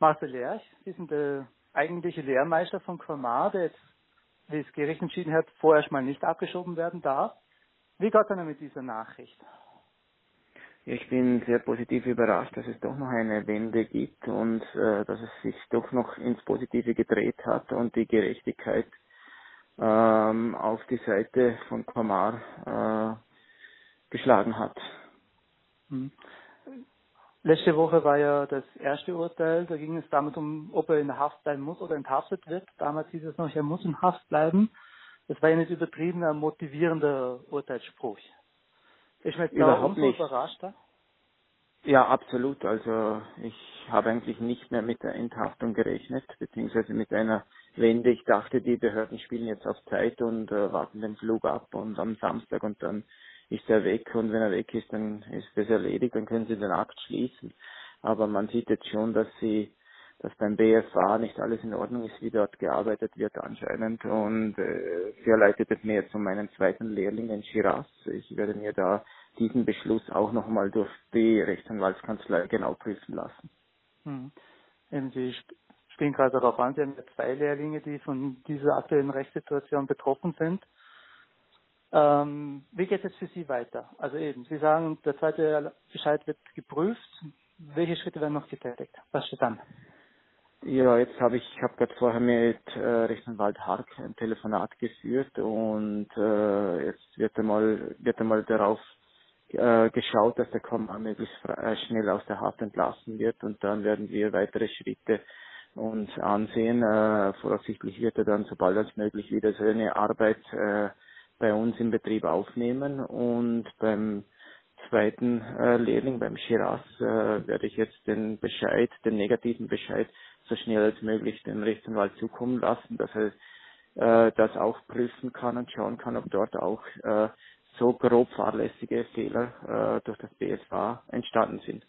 Marcel Lerch, Sie sind der eigentliche Lehrmeister von Colmar, der jetzt, wie das Gericht entschieden hat, vorerst mal nicht abgeschoben werden darf. Wie geht es mit dieser Nachricht? Ich bin sehr positiv überrascht, dass es doch noch eine Wende gibt und äh, dass es sich doch noch ins Positive gedreht hat und die Gerechtigkeit ähm, auf die Seite von Kamar äh, geschlagen hat. Letzte Woche war ja das erste Urteil, da ging es damit um, ob er in Haft bleiben muss oder enthaftet wird. Damals hieß es noch, er muss in Haft bleiben. Das war ja nicht übertriebener, motivierender Urteilsspruch. Ist mir jetzt Überhaupt da nicht. überraschter? Ja, absolut. Also ich habe eigentlich nicht mehr mit der Enthaftung gerechnet, beziehungsweise mit einer Wende. Ich dachte, die Behörden spielen jetzt auf Zeit und äh, warten den Flug ab und am Samstag und dann ist er weg und wenn er weg ist, dann ist das erledigt, dann können sie den Akt schließen. Aber man sieht jetzt schon, dass sie dass beim BFA nicht alles in Ordnung ist, wie dort gearbeitet wird anscheinend. Und äh, sie erleitet es mir jetzt um meinen zweiten Lehrling in Shiraz. Ich werde mir da diesen Beschluss auch nochmal durch die Rechtsanwaltskanzlei genau prüfen lassen. Hm. Sie sp spielen gerade darauf an, Sie haben ja zwei Lehrlinge, die von dieser aktuellen Rechtssituation betroffen sind. Ähm, wie geht es jetzt für Sie weiter? Also eben, Sie sagen, der zweite Bescheid wird geprüft. Welche Schritte werden noch getätigt? Was steht an? Ja, jetzt habe ich, ich habe gerade vorher mit äh, Rechtsanwalt Hark ein Telefonat geführt und äh, jetzt wird einmal wird einmal darauf äh, geschaut, dass der Komma möglichst äh, schnell aus der Haft entlassen wird und dann werden wir weitere Schritte uns ansehen. Äh, voraussichtlich wird er dann sobald als möglich wieder seine Arbeit äh, bei uns im Betrieb aufnehmen und beim zweiten äh, Lehrling, beim Shiraz, äh, werde ich jetzt den Bescheid, den negativen Bescheid so schnell als möglich dem Rechtsanwalt zukommen lassen, dass er äh, das auch prüfen kann und schauen kann, ob dort auch äh, so grob fahrlässige Fehler äh, durch das BSA entstanden sind.